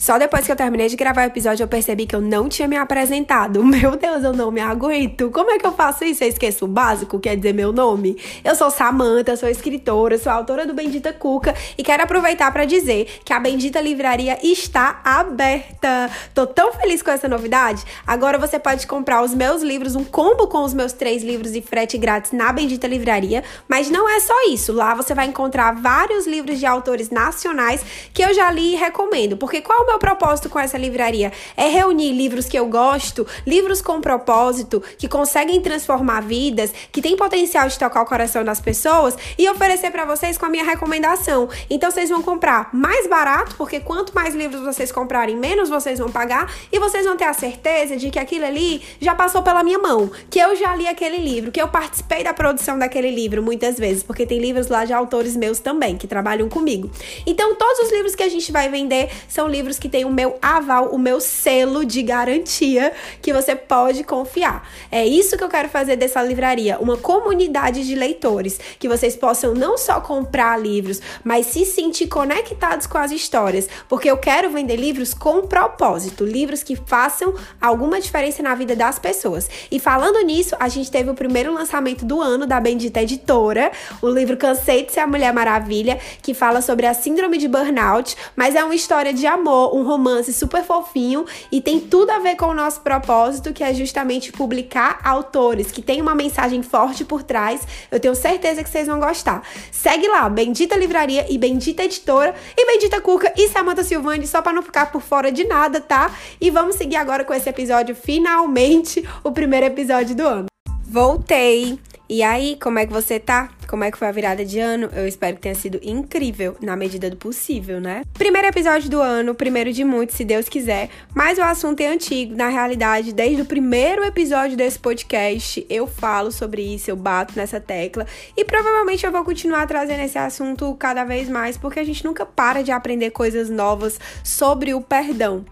Só depois que eu terminei de gravar o episódio eu percebi que eu não tinha me apresentado. Meu Deus, eu não me aguento. Como é que eu faço isso? Eu esqueço o básico, quer dizer meu nome? Eu sou Samanta, sou escritora, sou autora do Bendita Cuca e quero aproveitar para dizer que a Bendita Livraria está aberta. Tô tão feliz com essa novidade. Agora você pode comprar os meus livros, um combo com os meus três livros e frete grátis na Bendita Livraria. Mas não é só isso. Lá você vai encontrar vários livros de autores nacionais que eu já li e recomendo. Porque qual meu propósito com essa livraria? É reunir livros que eu gosto, livros com propósito, que conseguem transformar vidas, que têm potencial de tocar o coração das pessoas e oferecer para vocês com a minha recomendação. Então vocês vão comprar mais barato, porque quanto mais livros vocês comprarem, menos vocês vão pagar e vocês vão ter a certeza de que aquilo ali já passou pela minha mão, que eu já li aquele livro, que eu participei da produção daquele livro muitas vezes, porque tem livros lá de autores meus também que trabalham comigo. Então todos os livros que a gente vai vender são livros que tem o meu aval, o meu selo de garantia que você pode confiar. É isso que eu quero fazer dessa livraria, uma comunidade de leitores, que vocês possam não só comprar livros, mas se sentir conectados com as histórias, porque eu quero vender livros com propósito, livros que façam alguma diferença na vida das pessoas. E falando nisso, a gente teve o primeiro lançamento do ano da Bendita Editora, o livro Cansei de ser a Mulher Maravilha, que fala sobre a síndrome de burnout, mas é uma história de amor, um romance super fofinho e tem tudo a ver com o nosso propósito, que é justamente publicar autores que tem uma mensagem forte por trás. Eu tenho certeza que vocês vão gostar. Segue lá, Bendita Livraria e Bendita Editora e Bendita Cuca e Samantha Silvani, só para não ficar por fora de nada, tá? E vamos seguir agora com esse episódio, finalmente, o primeiro episódio do ano. Voltei! E aí, como é que você tá? Como é que foi a virada de ano? Eu espero que tenha sido incrível, na medida do possível, né? Primeiro episódio do ano, primeiro de muitos, se Deus quiser. Mas o assunto é antigo. Na realidade, desde o primeiro episódio desse podcast, eu falo sobre isso, eu bato nessa tecla. E provavelmente eu vou continuar trazendo esse assunto cada vez mais, porque a gente nunca para de aprender coisas novas sobre o perdão.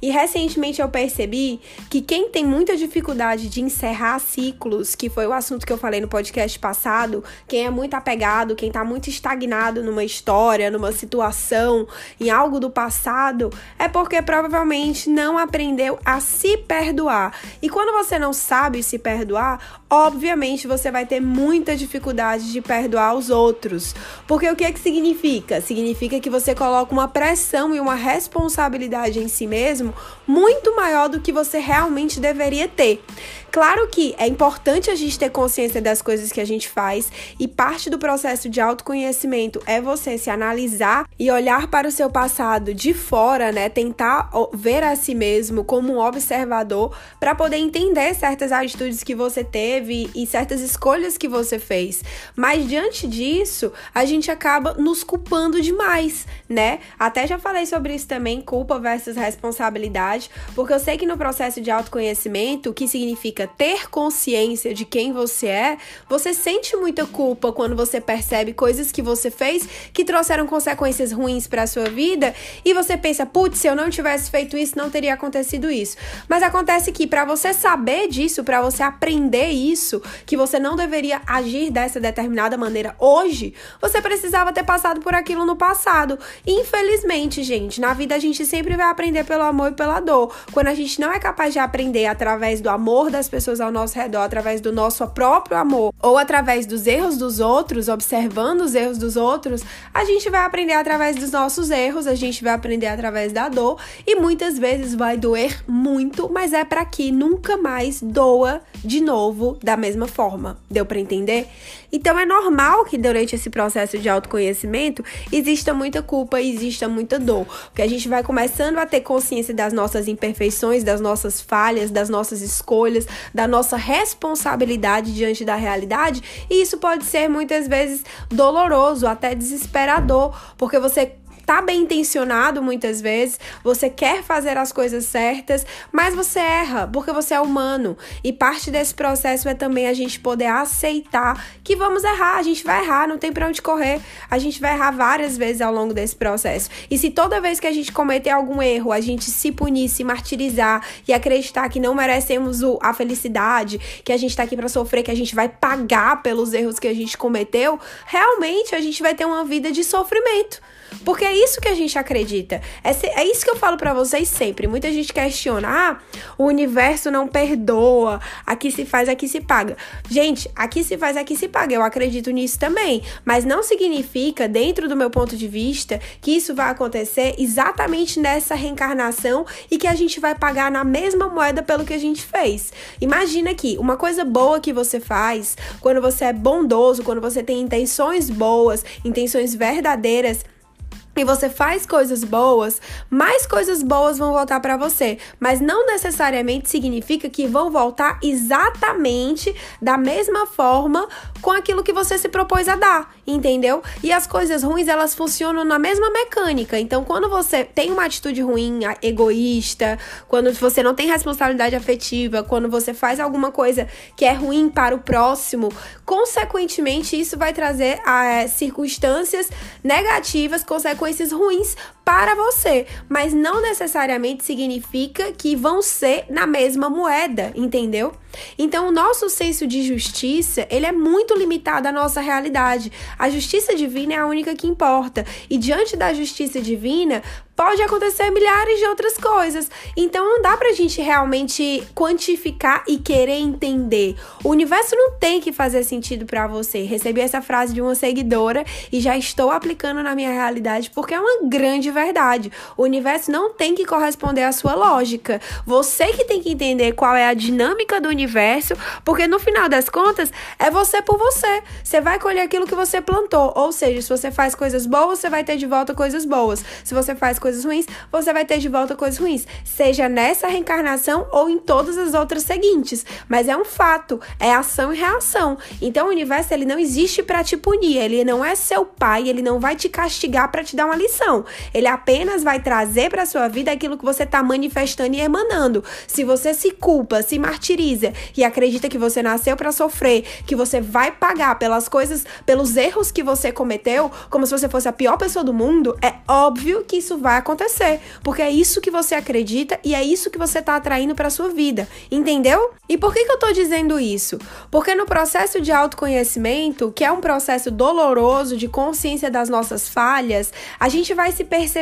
E recentemente eu percebi que quem tem muita dificuldade de encerrar ciclos, que foi o assunto que eu falei no podcast passado, quem é muito apegado, quem tá muito estagnado numa história, numa situação, em algo do passado, é porque provavelmente não aprendeu a se perdoar. E quando você não sabe se perdoar, obviamente você vai ter muita dificuldade de perdoar os outros. Porque o que é que significa? Significa que você coloca uma pressão e uma responsabilidade em si mesmo muito maior do que você realmente deveria ter. Claro que é importante a gente ter consciência das coisas que a gente faz e parte do processo de autoconhecimento é você se analisar e olhar para o seu passado de fora, né? Tentar ver a si mesmo como um observador para poder entender certas atitudes que você teve e certas escolhas que você fez. Mas diante disso, a gente acaba nos culpando demais, né? Até já falei sobre isso também, culpa versus responsabilidade, porque eu sei que no processo de autoconhecimento, o que significa ter consciência de quem você é, você sente muita culpa quando você percebe coisas que você fez que trouxeram consequências ruins para sua vida e você pensa, putz, se eu não tivesse feito isso, não teria acontecido isso. Mas acontece que para você saber disso, para você aprender isso, que você não deveria agir dessa determinada maneira hoje, você precisava ter passado por aquilo no passado. Infelizmente, gente, na vida a gente sempre vai aprender pelo amor e pela dor. Quando a gente não é capaz de aprender através do amor das pessoas, pessoas ao nosso redor através do nosso próprio amor ou através dos erros dos outros, observando os erros dos outros, a gente vai aprender através dos nossos erros, a gente vai aprender através da dor e muitas vezes vai doer muito, mas é para que nunca mais doa de novo da mesma forma. Deu para entender? Então é normal que durante esse processo de autoconhecimento exista muita culpa, exista muita dor, porque a gente vai começando a ter consciência das nossas imperfeições, das nossas falhas, das nossas escolhas, da nossa responsabilidade diante da realidade, e isso pode ser muitas vezes doloroso, até desesperador, porque você tá bem intencionado muitas vezes, você quer fazer as coisas certas, mas você erra, porque você é humano. E parte desse processo é também a gente poder aceitar que vamos errar, a gente vai errar, não tem para onde correr. A gente vai errar várias vezes ao longo desse processo. E se toda vez que a gente cometer algum erro, a gente se punir, se martirizar e acreditar que não merecemos o, a felicidade, que a gente tá aqui para sofrer, que a gente vai pagar pelos erros que a gente cometeu, realmente a gente vai ter uma vida de sofrimento. Porque isso que a gente acredita. É, é isso que eu falo para vocês sempre. Muita gente questiona: ah, o universo não perdoa, aqui se faz, aqui se paga. Gente, aqui se faz, aqui se paga. Eu acredito nisso também. Mas não significa, dentro do meu ponto de vista, que isso vai acontecer exatamente nessa reencarnação e que a gente vai pagar na mesma moeda pelo que a gente fez. Imagina aqui, uma coisa boa que você faz, quando você é bondoso, quando você tem intenções boas, intenções verdadeiras, e você faz coisas boas, mais coisas boas vão voltar para você, mas não necessariamente significa que vão voltar exatamente da mesma forma com aquilo que você se propôs a dar, entendeu? E as coisas ruins, elas funcionam na mesma mecânica. Então, quando você tem uma atitude ruim, egoísta, quando você não tem responsabilidade afetiva, quando você faz alguma coisa que é ruim para o próximo, consequentemente isso vai trazer é, circunstâncias negativas, consequências consequências ruins para você, mas não necessariamente significa que vão ser na mesma moeda, entendeu? Então, o nosso senso de justiça, ele é muito limitado à nossa realidade. A justiça divina é a única que importa. E diante da justiça divina, pode acontecer milhares de outras coisas. Então não dá pra gente realmente quantificar e querer entender. O universo não tem que fazer sentido para você. Recebi essa frase de uma seguidora e já estou aplicando na minha realidade porque é uma grande verdade. O universo não tem que corresponder à sua lógica. Você que tem que entender qual é a dinâmica do universo, porque no final das contas é você por você. Você vai colher aquilo que você plantou. Ou seja, se você faz coisas boas, você vai ter de volta coisas boas. Se você faz coisas ruins, você vai ter de volta coisas ruins, seja nessa reencarnação ou em todas as outras seguintes. Mas é um fato, é ação e reação. Então o universo ele não existe para te punir, ele não é seu pai, ele não vai te castigar para te dar uma lição. Ele apenas vai trazer para sua vida aquilo que você está manifestando e emanando. Se você se culpa, se martiriza e acredita que você nasceu para sofrer, que você vai pagar pelas coisas, pelos erros que você cometeu, como se você fosse a pior pessoa do mundo, é óbvio que isso vai acontecer, porque é isso que você acredita e é isso que você está atraindo para sua vida, entendeu? E por que, que eu estou dizendo isso? Porque no processo de autoconhecimento, que é um processo doloroso de consciência das nossas falhas, a gente vai se perceber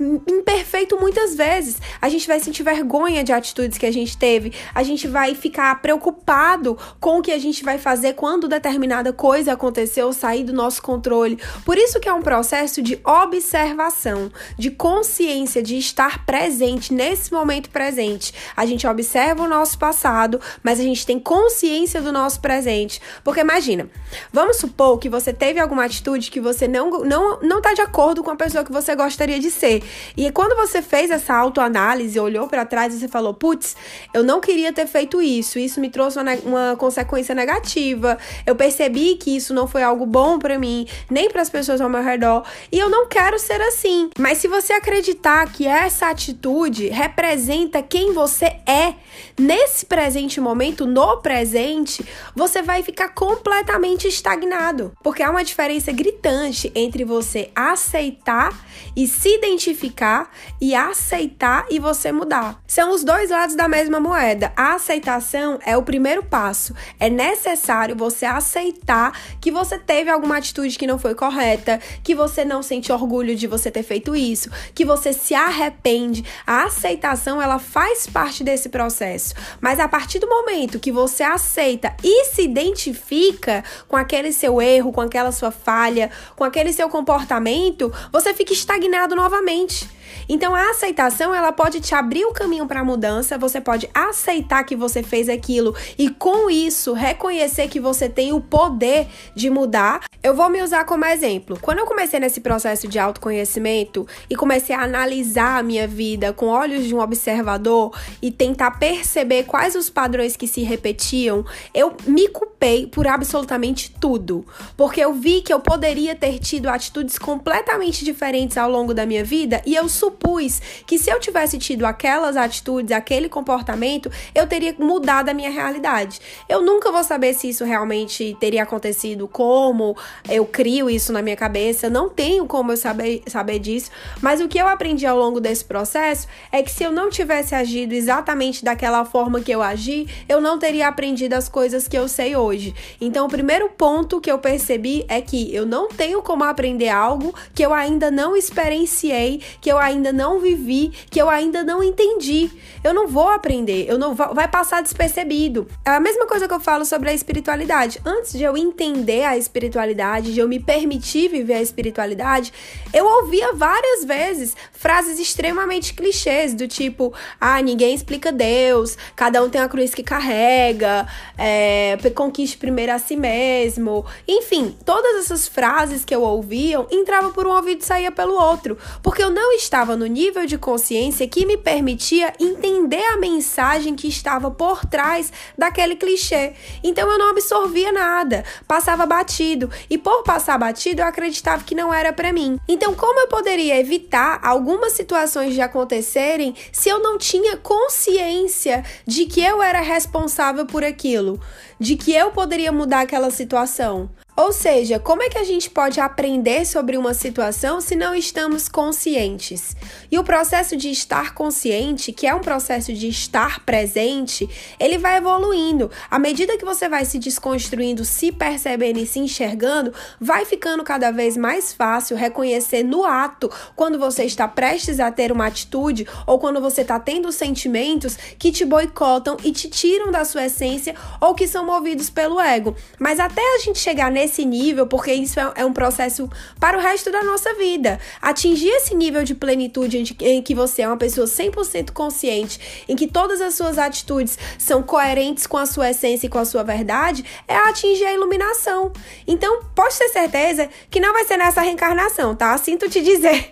imperfeito muitas vezes. A gente vai sentir vergonha de atitudes que a gente teve, a gente vai ficar preocupado com o que a gente vai fazer quando determinada coisa aconteceu, sair do nosso controle. Por isso que é um processo de observação, de consciência de estar presente nesse momento presente. A gente observa o nosso passado, mas a gente tem consciência do nosso presente. Porque imagina, vamos supor que você teve alguma atitude que você não não não tá de acordo com a pessoa que você gostaria de ser. E quando você fez essa autoanálise, olhou para trás e você falou: "Putz, eu não queria ter feito isso. Isso me trouxe uma, uma consequência negativa. Eu percebi que isso não foi algo bom para mim, nem para as pessoas ao meu redor, e eu não quero ser assim". Mas se você acreditar que essa atitude representa quem você é nesse presente momento, no presente, você vai ficar completamente estagnado. Porque há uma diferença gritante entre você aceitar e se identificar e aceitar e você mudar. São os dois lados da mesma moeda. A aceitação é o primeiro passo. É necessário você aceitar que você teve alguma atitude que não foi correta, que você não sente orgulho de você ter feito isso, que você se arrepende. A aceitação, ela faz parte desse processo. Mas a partir do momento que você aceita e se identifica com aquele seu erro, com aquela sua falha, com aquele seu comportamento, você fica estagnado novamente. Então a aceitação, ela pode te abrir o caminho para a mudança, você pode aceitar que você fez aquilo e com isso reconhecer que você tem o poder de mudar. Eu vou me usar como exemplo. Quando eu comecei nesse processo de autoconhecimento e comecei a analisar a minha vida com olhos de um observador e tentar perceber quais os padrões que se repetiam, eu me culpei por absolutamente tudo, porque eu vi que eu poderia ter tido atitudes completamente diferentes ao longo da minha vida e eu supus que se eu tivesse tido aquelas atitudes, aquele comportamento, eu teria mudado a minha realidade. Eu nunca vou saber se isso realmente teria acontecido, como eu crio isso na minha cabeça, não tenho como eu saber, saber disso, mas o que eu aprendi ao longo desse processo é que se eu não tivesse agido exatamente daquela forma que eu agi, eu não teria aprendido as coisas que eu sei hoje. Então, o primeiro ponto que eu percebi é que eu não tenho como aprender algo que eu ainda não experienciei, que eu ainda não vivi, que eu ainda não entendi. Eu não vou aprender, eu não vou, vai passar despercebido. É a mesma coisa que eu falo sobre a espiritualidade. Antes de eu entender a espiritualidade, de eu me permitir viver a espiritualidade, eu ouvia várias vezes frases extremamente clichês do tipo: "Ah, ninguém explica Deus, cada um tem a cruz que carrega, é, conquiste primeiro a si mesmo". Enfim, todas essas frases que eu ouvia entravam por um ouvido e saía pelo outro, porque eu não estava no nível de consciência que me permitia entender a mensagem que estava por trás daquele clichê. Então eu não absorvia nada, passava batido, e por passar batido eu acreditava que não era para mim. Então como eu poderia evitar algumas situações de acontecerem se eu não tinha consciência de que eu era responsável por aquilo, de que eu poderia mudar aquela situação? Ou seja, como é que a gente pode aprender sobre uma situação se não estamos conscientes? E o processo de estar consciente, que é um processo de estar presente, ele vai evoluindo. À medida que você vai se desconstruindo, se percebendo e se enxergando, vai ficando cada vez mais fácil reconhecer no ato quando você está prestes a ter uma atitude ou quando você está tendo sentimentos que te boicotam e te tiram da sua essência ou que são movidos pelo ego. Mas até a gente chegar nesse nesse nível, porque isso é, é um processo para o resto da nossa vida. Atingir esse nível de plenitude em que você é uma pessoa 100% consciente, em que todas as suas atitudes são coerentes com a sua essência e com a sua verdade, é atingir a iluminação. Então, pode ter certeza que não vai ser nessa reencarnação, tá? Sinto te dizer.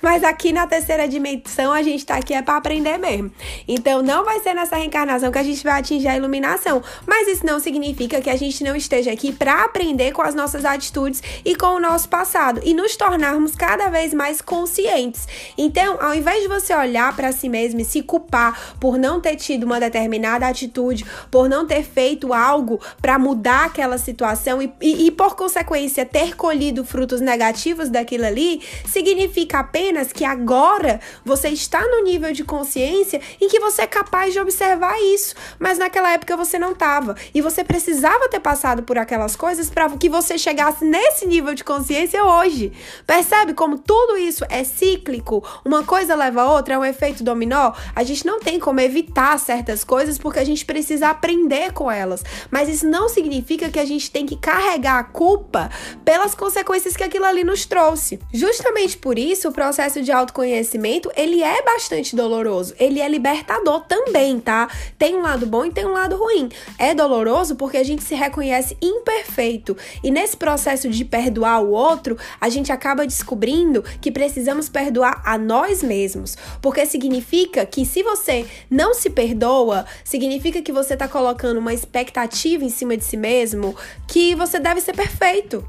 Mas aqui na terceira dimensão a gente tá aqui é para aprender mesmo. Então não vai ser nessa reencarnação que a gente vai atingir a iluminação, mas isso não significa que a gente não esteja aqui para aprender com as nossas atitudes e com o nosso passado e nos tornarmos cada vez mais conscientes. Então, ao invés de você olhar para si mesmo e se culpar por não ter tido uma determinada atitude, por não ter feito algo para mudar aquela situação e, e, e por consequência ter colhido frutos negativos daquilo ali, significa significa apenas que agora você está no nível de consciência em que você é capaz de observar isso, mas naquela época você não estava. E você precisava ter passado por aquelas coisas para que você chegasse nesse nível de consciência hoje. Percebe como tudo isso é cíclico? Uma coisa leva a outra, é um efeito dominó? A gente não tem como evitar certas coisas porque a gente precisa aprender com elas. Mas isso não significa que a gente tem que carregar a culpa pelas consequências que aquilo ali nos trouxe. Justamente por isso, isso, o processo de autoconhecimento, ele é bastante doloroso. Ele é libertador também, tá? Tem um lado bom e tem um lado ruim. É doloroso porque a gente se reconhece imperfeito. E nesse processo de perdoar o outro, a gente acaba descobrindo que precisamos perdoar a nós mesmos. Porque significa que se você não se perdoa, significa que você tá colocando uma expectativa em cima de si mesmo que você deve ser perfeito.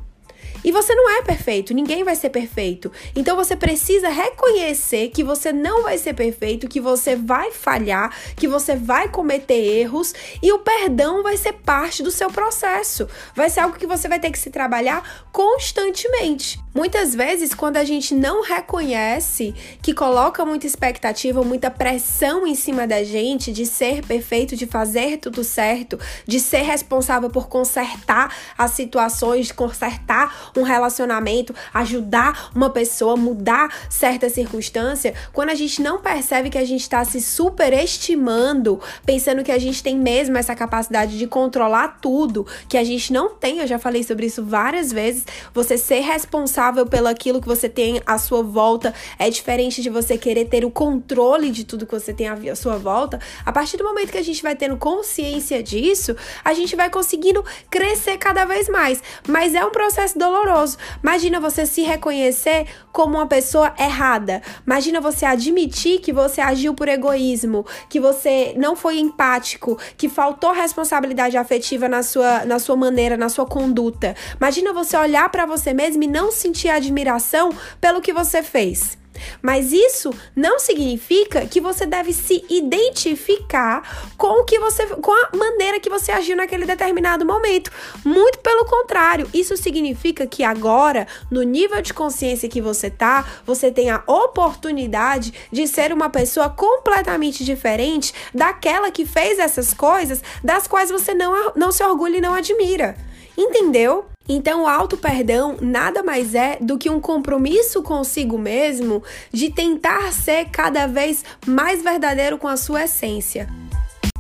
E você não é perfeito, ninguém vai ser perfeito. Então você precisa reconhecer que você não vai ser perfeito, que você vai falhar, que você vai cometer erros e o perdão vai ser parte do seu processo. Vai ser algo que você vai ter que se trabalhar constantemente. Muitas vezes, quando a gente não reconhece que coloca muita expectativa, muita pressão em cima da gente de ser perfeito, de fazer tudo certo, de ser responsável por consertar as situações, consertar um relacionamento, ajudar uma pessoa, mudar certa circunstância, quando a gente não percebe que a gente está se superestimando, pensando que a gente tem mesmo essa capacidade de controlar tudo, que a gente não tem, eu já falei sobre isso várias vezes, você ser responsável pelo aquilo que você tem à sua volta é diferente de você querer ter o controle de tudo que você tem à sua volta. A partir do momento que a gente vai tendo consciência disso, a gente vai conseguindo crescer cada vez mais. Mas é um processo doloroso doloroso. Imagina você se reconhecer como uma pessoa errada. Imagina você admitir que você agiu por egoísmo, que você não foi empático, que faltou responsabilidade afetiva na sua, na sua maneira, na sua conduta. Imagina você olhar para você mesmo e não sentir admiração pelo que você fez. Mas isso não significa que você deve se identificar com o que você com a maneira que você agiu naquele determinado momento. Muito pelo contrário, isso significa que agora, no nível de consciência que você tá, você tem a oportunidade de ser uma pessoa completamente diferente daquela que fez essas coisas das quais você não, não se orgulha e não admira. Entendeu? Então, o auto-perdão nada mais é do que um compromisso consigo mesmo de tentar ser cada vez mais verdadeiro com a sua essência.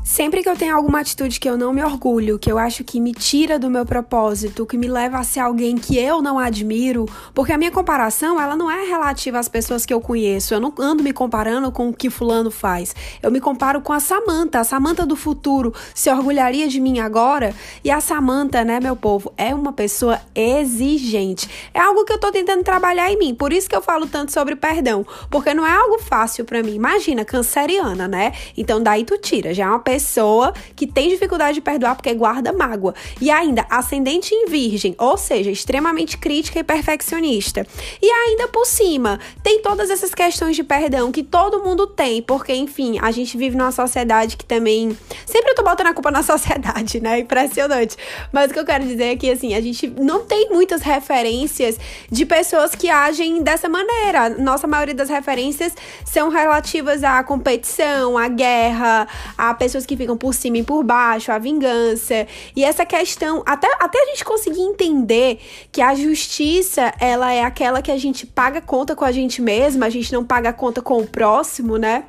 Sempre que eu tenho alguma atitude que eu não me orgulho, que eu acho que me tira do meu propósito, que me leva a ser alguém que eu não admiro, porque a minha comparação, ela não é relativa às pessoas que eu conheço. Eu não ando me comparando com o que fulano faz. Eu me comparo com a Samanta, a Samanta do futuro se orgulharia de mim agora, e a Samanta, né, meu povo, é uma pessoa exigente. É algo que eu tô tentando trabalhar em mim. Por isso que eu falo tanto sobre perdão, porque não é algo fácil para mim. Imagina, canceriana, né? Então daí tu tira, já é uma pessoa que tem dificuldade de perdoar porque guarda mágoa. E ainda, ascendente em virgem, ou seja, extremamente crítica e perfeccionista. E ainda por cima, tem todas essas questões de perdão que todo mundo tem, porque, enfim, a gente vive numa sociedade que também. Sempre eu tô botando a culpa na sociedade, né? Impressionante. Mas o que eu quero dizer é que, assim, a gente não tem muitas referências de pessoas que agem dessa maneira. Nossa maioria das referências são relativas à competição, à guerra, a pessoas que ficam por cima e por baixo, a vingança. E essa questão, até, até a gente conseguir entender que a justiça, ela é aquela que a gente paga conta com a gente mesma, a gente não paga conta com o próximo, né?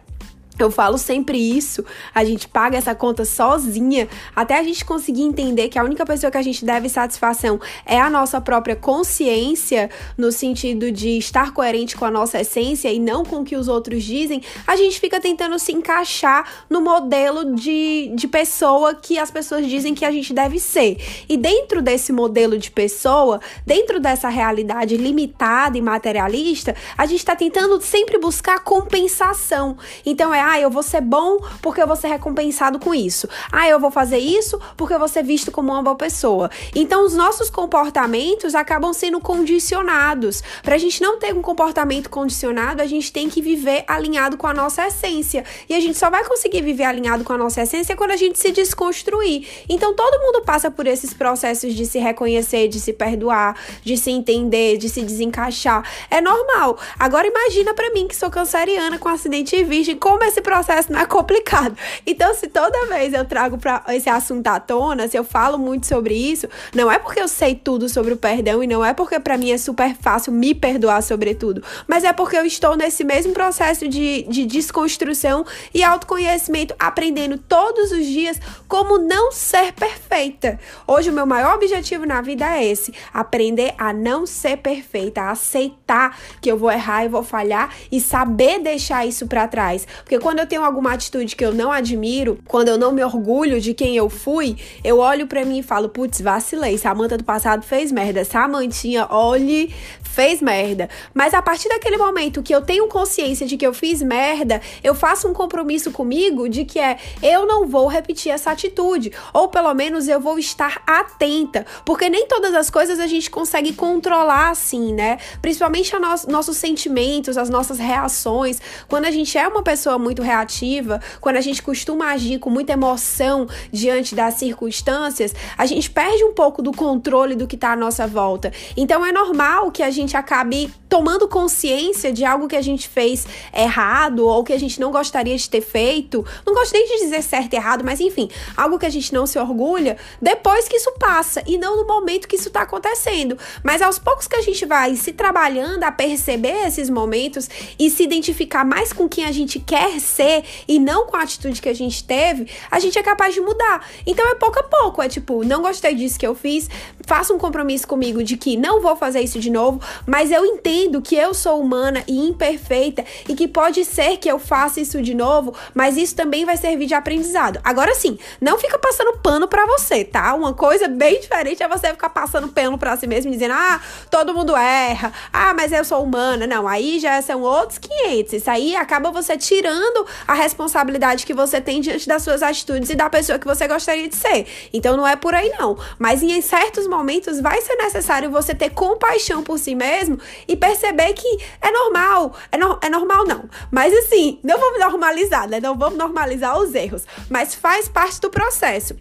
Eu falo sempre isso, a gente paga essa conta sozinha, até a gente conseguir entender que a única pessoa que a gente deve satisfação é a nossa própria consciência, no sentido de estar coerente com a nossa essência e não com o que os outros dizem, a gente fica tentando se encaixar no modelo de, de pessoa que as pessoas dizem que a gente deve ser. E dentro desse modelo de pessoa, dentro dessa realidade limitada e materialista, a gente está tentando sempre buscar compensação. Então é ah, eu vou ser bom porque eu vou ser recompensado com isso. Ah, eu vou fazer isso porque eu vou ser visto como uma boa pessoa. Então, os nossos comportamentos acabam sendo condicionados. Para a gente não ter um comportamento condicionado, a gente tem que viver alinhado com a nossa essência. E a gente só vai conseguir viver alinhado com a nossa essência quando a gente se desconstruir. Então, todo mundo passa por esses processos de se reconhecer, de se perdoar, de se entender, de se desencaixar. É normal. Agora, imagina para mim que sou canceriana com acidente virgem, como é esse processo não é complicado. Então, se toda vez eu trago para esse assunto à tona, se eu falo muito sobre isso, não é porque eu sei tudo sobre o perdão e não é porque para mim é super fácil me perdoar sobre tudo, mas é porque eu estou nesse mesmo processo de, de desconstrução e autoconhecimento, aprendendo todos os dias como não ser perfeita. Hoje, o meu maior objetivo na vida é esse: aprender a não ser perfeita, a aceitar que eu vou errar e vou falhar e saber deixar isso para trás. Porque quando eu tenho alguma atitude que eu não admiro, quando eu não me orgulho de quem eu fui, eu olho para mim e falo, putz, vacilei. Samanta do passado fez merda. Samantinha, olhe, fez merda. Mas a partir daquele momento que eu tenho consciência de que eu fiz merda, eu faço um compromisso comigo de que é eu não vou repetir essa atitude, ou pelo menos eu vou estar atenta, porque nem todas as coisas a gente consegue controlar assim, né? Principalmente no nossos sentimentos, as nossas reações. Quando a gente é uma pessoa muito muito reativa, quando a gente costuma agir com muita emoção diante das circunstâncias, a gente perde um pouco do controle do que está à nossa volta. Então é normal que a gente acabe tomando consciência de algo que a gente fez errado ou que a gente não gostaria de ter feito. Não gosto nem de dizer certo e errado, mas enfim, algo que a gente não se orgulha depois que isso passa e não no momento que isso está acontecendo. Mas aos poucos que a gente vai se trabalhando a perceber esses momentos e se identificar mais com quem a gente quer ser e não com a atitude que a gente teve, a gente é capaz de mudar. Então é pouco a pouco, é tipo, não gostei disso que eu fiz, faça um compromisso comigo de que não vou fazer isso de novo, mas eu entendo que eu sou humana e imperfeita e que pode ser que eu faça isso de novo, mas isso também vai servir de aprendizado. Agora sim, não fica passando pano para você, tá? Uma coisa bem diferente é você ficar passando pano para si mesmo dizendo: "Ah, todo mundo erra. Ah, mas eu sou humana". Não, aí já são outros 500. Isso aí acaba você tirando a responsabilidade que você tem diante das suas atitudes e da pessoa que você gostaria de ser. Então não é por aí não. Mas em certos momentos vai ser necessário você ter compaixão por si mesmo e perceber que é normal. É, no, é normal não. Mas assim, não vamos normalizar, né? Não vamos normalizar os erros. Mas faz parte do processo.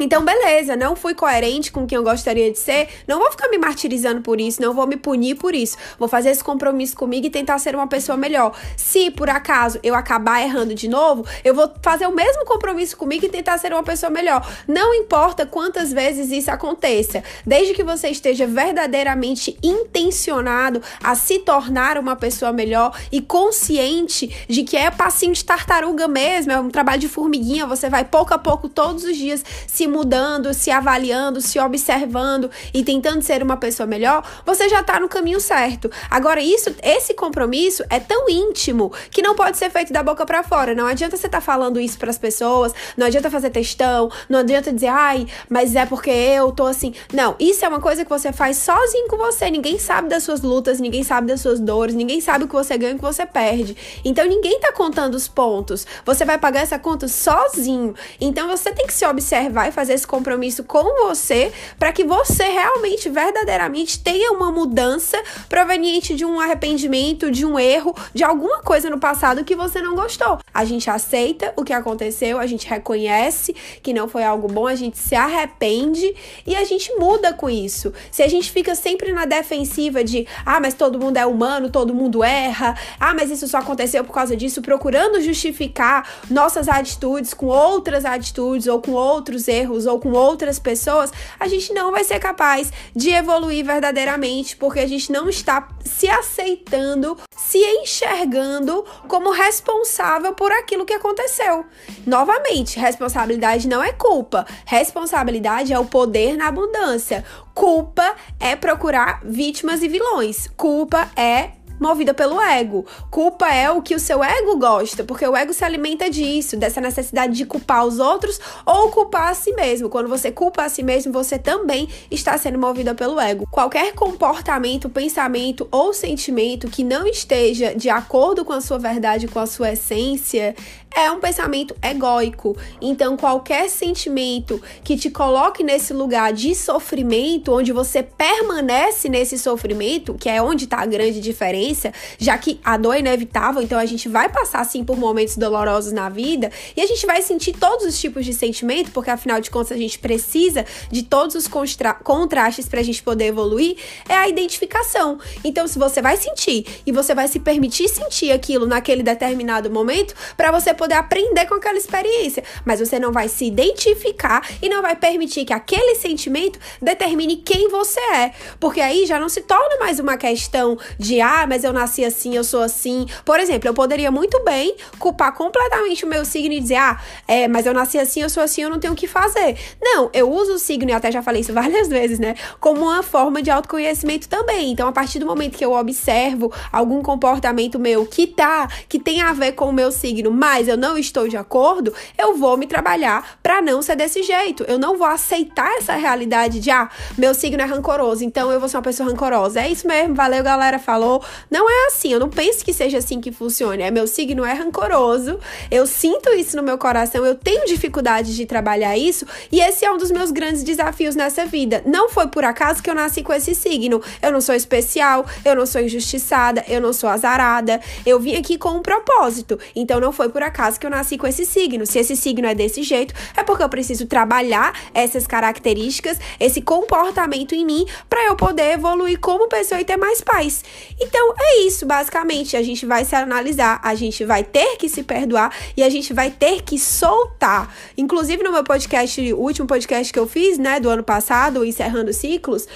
Então, beleza, não fui coerente com quem eu gostaria de ser, não vou ficar me martirizando por isso, não vou me punir por isso. Vou fazer esse compromisso comigo e tentar ser uma pessoa melhor. Se por acaso eu acabar errando de novo, eu vou fazer o mesmo compromisso comigo e tentar ser uma pessoa melhor. Não importa quantas vezes isso aconteça, desde que você esteja verdadeiramente intencionado a se tornar uma pessoa melhor e consciente de que é passinho de tartaruga mesmo, é um trabalho de formiguinha, você vai pouco a pouco todos os dias se mudando, se avaliando, se observando e tentando ser uma pessoa melhor, você já tá no caminho certo. Agora, isso, esse compromisso é tão íntimo que não pode ser feito da boca para fora. Não adianta você estar tá falando isso para as pessoas, não adianta fazer textão, não adianta dizer, ai, mas é porque eu tô assim. Não, isso é uma coisa que você faz sozinho com você. Ninguém sabe das suas lutas, ninguém sabe das suas dores, ninguém sabe o que você ganha e o que você perde. Então, ninguém tá contando os pontos. Você vai pagar essa conta sozinho. Então, você tem que se observar e fazer esse compromisso com você para que você realmente, verdadeiramente tenha uma mudança proveniente de um arrependimento, de um erro, de alguma coisa no passado que você não gostou. A gente aceita o que aconteceu, a gente reconhece que não foi algo bom, a gente se arrepende e a gente muda com isso. Se a gente fica sempre na defensiva de, ah, mas todo mundo é humano, todo mundo erra, ah, mas isso só aconteceu por causa disso, procurando justificar nossas atitudes com outras atitudes ou com outros erros erros ou com outras pessoas, a gente não vai ser capaz de evoluir verdadeiramente, porque a gente não está se aceitando, se enxergando como responsável por aquilo que aconteceu. Novamente, responsabilidade não é culpa, responsabilidade é o poder na abundância. Culpa é procurar vítimas e vilões. Culpa é movida pelo ego. Culpa é o que o seu ego gosta, porque o ego se alimenta disso, dessa necessidade de culpar os outros ou culpar a si mesmo. Quando você culpa a si mesmo, você também está sendo movida pelo ego. Qualquer comportamento, pensamento ou sentimento que não esteja de acordo com a sua verdade, com a sua essência, é um pensamento egóico. Então, qualquer sentimento que te coloque nesse lugar de sofrimento, onde você permanece nesse sofrimento, que é onde está a grande diferença, já que a dor é inevitável, então a gente vai passar assim por momentos dolorosos na vida e a gente vai sentir todos os tipos de sentimento, porque afinal de contas a gente precisa de todos os contra contrastes para a gente poder evoluir, é a identificação. Então, se você vai sentir e você vai se permitir sentir aquilo naquele determinado momento, para você poder aprender com aquela experiência, mas você não vai se identificar e não vai permitir que aquele sentimento determine quem você é, porque aí já não se torna mais uma questão de ah, mas eu nasci assim, eu sou assim. Por exemplo, eu poderia muito bem culpar completamente o meu signo e dizer ah, é, mas eu nasci assim, eu sou assim, eu não tenho o que fazer. Não, eu uso o signo e até já falei isso várias vezes, né, como uma forma de autoconhecimento também. Então, a partir do momento que eu observo algum comportamento meu que tá, que tem a ver com o meu signo, mas eu não estou de acordo, eu vou me trabalhar para não ser desse jeito. Eu não vou aceitar essa realidade de, ah, meu signo é rancoroso, então eu vou ser uma pessoa rancorosa. É isso mesmo, valeu, galera, falou. Não é assim, eu não penso que seja assim que funcione. É meu signo é rancoroso, eu sinto isso no meu coração, eu tenho dificuldade de trabalhar isso, e esse é um dos meus grandes desafios nessa vida. Não foi por acaso que eu nasci com esse signo. Eu não sou especial, eu não sou injustiçada, eu não sou azarada. Eu vim aqui com um propósito. Então não foi por acaso acaso que eu nasci com esse signo. Se esse signo é desse jeito, é porque eu preciso trabalhar essas características, esse comportamento em mim, para eu poder evoluir como pessoa e ter mais paz. Então é isso, basicamente. A gente vai se analisar, a gente vai ter que se perdoar e a gente vai ter que soltar. Inclusive, no meu podcast, o último podcast que eu fiz, né, do ano passado, Encerrando Ciclos,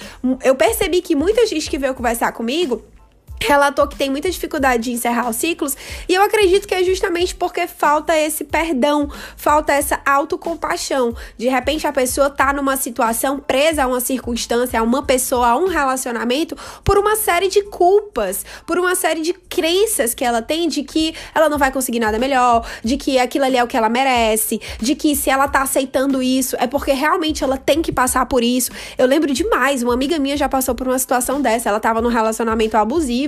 eu percebi que muita gente que veio conversar comigo relatou que tem muita dificuldade de encerrar os ciclos, e eu acredito que é justamente porque falta esse perdão, falta essa autocompaixão. De repente a pessoa tá numa situação presa a uma circunstância, a uma pessoa, a um relacionamento por uma série de culpas, por uma série de crenças que ela tem de que ela não vai conseguir nada melhor, de que aquilo ali é o que ela merece, de que se ela tá aceitando isso é porque realmente ela tem que passar por isso. Eu lembro demais, uma amiga minha já passou por uma situação dessa, ela tava num relacionamento abusivo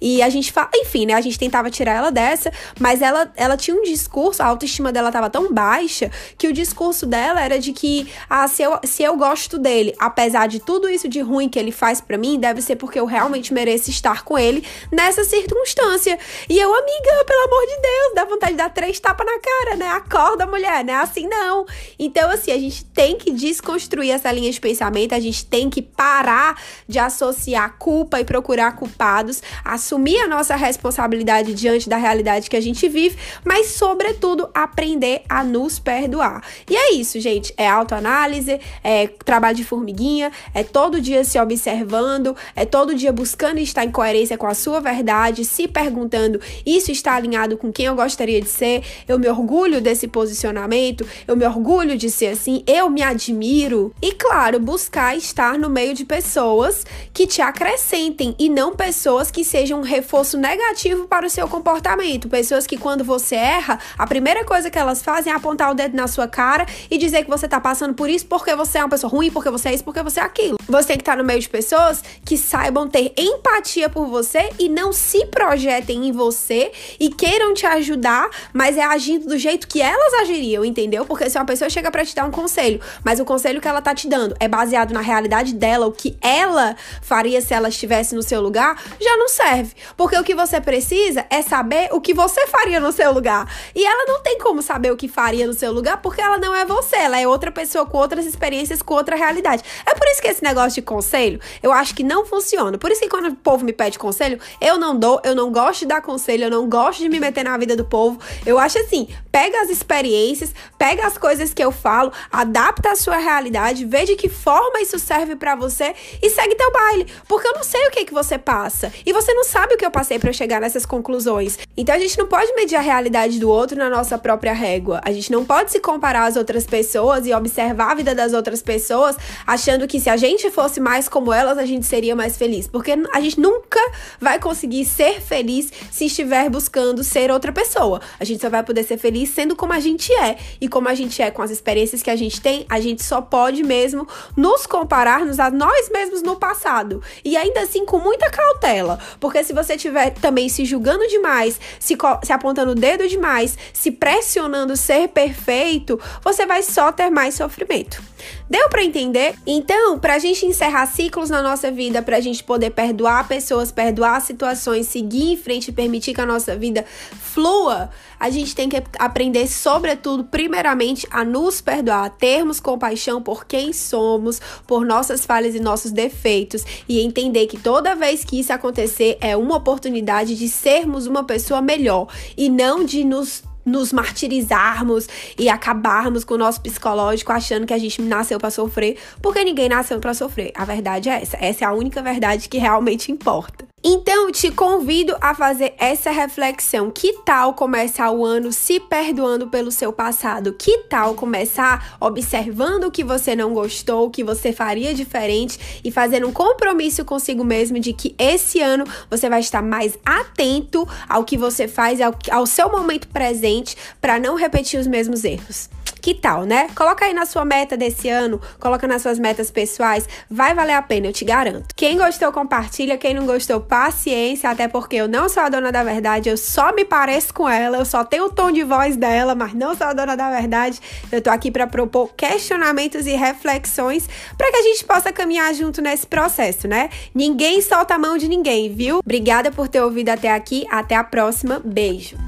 E a gente fala, enfim, né? A gente tentava tirar ela dessa, mas ela, ela tinha um discurso, a autoestima dela tava tão baixa que o discurso dela era de que, ah, se eu, se eu gosto dele, apesar de tudo isso de ruim que ele faz para mim, deve ser porque eu realmente mereço estar com ele nessa circunstância. E eu, amiga, pelo amor de Deus, dá vontade de dar três tapas na cara, né? Acorda, mulher, né? Assim não. Então, assim, a gente tem que desconstruir essa linha de pensamento, a gente tem que parar de associar culpa e procurar culpados, assumir a nossa responsabilidade diante da realidade que a gente vive, mas, sobretudo, aprender a nos perdoar. E é isso, gente. É autoanálise, é trabalho de formiguinha, é todo dia se observando, é todo dia buscando estar em coerência com a sua verdade, se perguntando: isso está alinhado com quem eu gostaria de ser? Eu me orgulho desse posicionamento, eu me orgulho de ser assim, eu me admiro. E claro, buscar estar no meio de pessoas que te acrescentem e não pessoas que sejam um reforço negativo para o seu comportamento. Pessoas que quando você erra, a primeira coisa que elas fazem é apontar o dedo na sua cara e dizer que você tá passando por isso porque você é uma pessoa ruim, porque você é isso, porque você é aquilo. Você tem que estar no meio de pessoas que saibam ter empatia por você e não se projetem em você e queiram te ajudar, mas é agindo do jeito que elas agiriam, entendeu? Porque se uma pessoa chega para te dar um conselho, mas o conselho que ela tá te dando é baseado na realidade dela, o que ela faria se ela estivesse no seu lugar, já não serve. Porque o que você precisa é saber o que você faria no seu lugar. E ela não tem como saber o que faria no seu lugar porque ela não é você, ela é outra pessoa com outras experiências, com outra realidade. É por isso que esse negócio de conselho, eu acho que não funciona. Por isso que quando o povo me pede conselho, eu não dou, eu não gosto de dar conselho, eu não gosto de me meter na vida do povo. Eu acho assim, pega as experiências, pega as coisas que eu falo, adapta a sua realidade, vê de que forma isso serve para você e segue teu baile. Porque eu não sei o que que você passa e você não sabe o que eu passei para chegar nessas conclusões. Então a gente não pode medir a realidade do outro na nossa própria régua. A gente não pode se comparar às outras pessoas e observar a vida das outras pessoas achando que se a gente fosse mais como elas, a gente seria mais feliz. Porque a gente nunca vai conseguir ser feliz se estiver buscando ser outra pessoa. A gente só vai poder ser feliz sendo como a gente é. E como a gente é com as experiências que a gente tem, a gente só pode mesmo nos compararmos a nós mesmos no passado. E ainda assim com muita cautela. Porque se você estiver também se julgando demais, se, se apontando o dedo demais, se pressionando ser perfeito, você vai só ter mais sofrimento. Deu para entender? Então, pra gente encerrar ciclos na nossa vida, pra gente poder perdoar pessoas, perdoar situações, seguir em frente e permitir que a nossa vida flua, a gente tem que aprender, sobretudo, primeiramente, a nos perdoar, a termos compaixão por quem somos, por nossas falhas e nossos defeitos e entender que toda vez que isso acontecer é uma oportunidade de sermos uma pessoa melhor e não de nos nos martirizarmos e acabarmos com o nosso psicológico achando que a gente nasceu para sofrer, porque ninguém nasceu para sofrer. A verdade é essa. Essa é a única verdade que realmente importa. Então, te convido a fazer essa reflexão. Que tal começar o ano se perdoando pelo seu passado? Que tal começar observando o que você não gostou, o que você faria diferente e fazendo um compromisso consigo mesmo de que esse ano você vai estar mais atento ao que você faz, ao, ao seu momento presente, para não repetir os mesmos erros. Que tal, né? Coloca aí na sua meta desse ano, coloca nas suas metas pessoais, vai valer a pena, eu te garanto. Quem gostou, compartilha, quem não gostou, paciência, até porque eu não sou a dona da verdade, eu só me pareço com ela, eu só tenho o tom de voz dela, mas não sou a dona da verdade. Eu tô aqui para propor questionamentos e reflexões para que a gente possa caminhar junto nesse processo, né? Ninguém solta a mão de ninguém, viu? Obrigada por ter ouvido até aqui, até a próxima, beijo.